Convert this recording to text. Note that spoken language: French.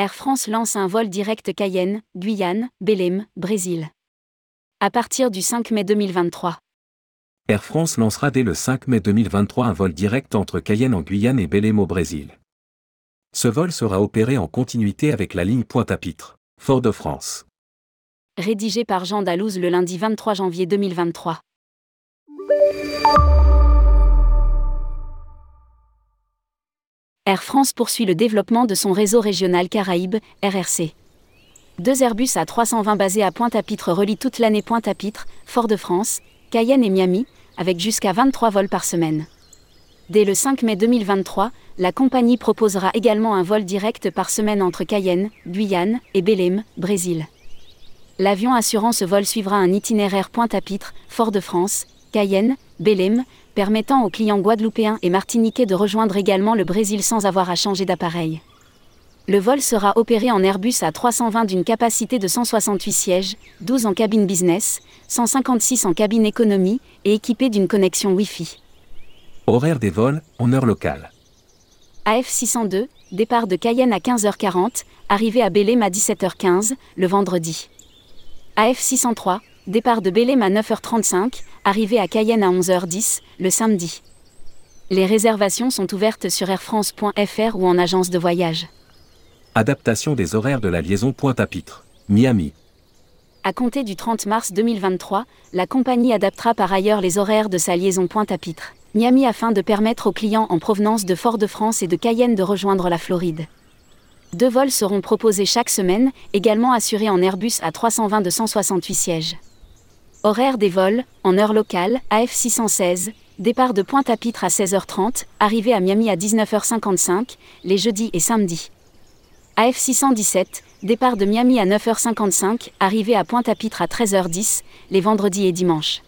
Air France lance un vol direct Cayenne, Guyane, Belém, Brésil. À partir du 5 mai 2023. Air France lancera dès le 5 mai 2023 un vol direct entre Cayenne en Guyane et Belém au Brésil. Ce vol sera opéré en continuité avec la ligne Pointe-à-Pitre, Fort-de-France. Rédigé par Jean Dalouse le lundi 23 janvier 2023. Air France poursuit le développement de son réseau régional Caraïbes, RRC. Deux Airbus A320 basés à Pointe-à-Pitre relient toute l'année Pointe-à-Pitre, Fort-de-France, Cayenne et Miami, avec jusqu'à 23 vols par semaine. Dès le 5 mai 2023, la compagnie proposera également un vol direct par semaine entre Cayenne, Guyane et Belém, Brésil. L'avion assurant ce vol suivra un itinéraire Pointe-à-Pitre, Fort-de-France, Cayenne, Belém, permettant aux clients guadeloupéens et martiniquais de rejoindre également le Brésil sans avoir à changer d'appareil. Le vol sera opéré en Airbus A320 d'une capacité de 168 sièges, 12 en cabine business, 156 en cabine économie et équipé d'une connexion Wi-Fi. Horaire des vols, en heure locale. AF602, départ de Cayenne à 15h40, arrivée à Belém à 17h15, le vendredi. AF603, départ de Belém à 9h35, arrivée à Cayenne à 11h10, le samedi. Les réservations sont ouvertes sur airfrance.fr ou en agence de voyage. Adaptation des horaires de la liaison Pointe-à-Pitre, Miami. À compter du 30 mars 2023, la compagnie adaptera par ailleurs les horaires de sa liaison Pointe-à-Pitre, Miami afin de permettre aux clients en provenance de Fort-de-France et de Cayenne de rejoindre la Floride. Deux vols seront proposés chaque semaine, également assurés en Airbus à 320 de 168 sièges. Horaire des vols, en heure locale, AF616, départ de Pointe-à-Pitre à 16h30, arrivée à Miami à 19h55, les jeudis et samedis. AF617, départ de Miami à 9h55, arrivée à Pointe-à-Pitre à 13h10, les vendredis et dimanches.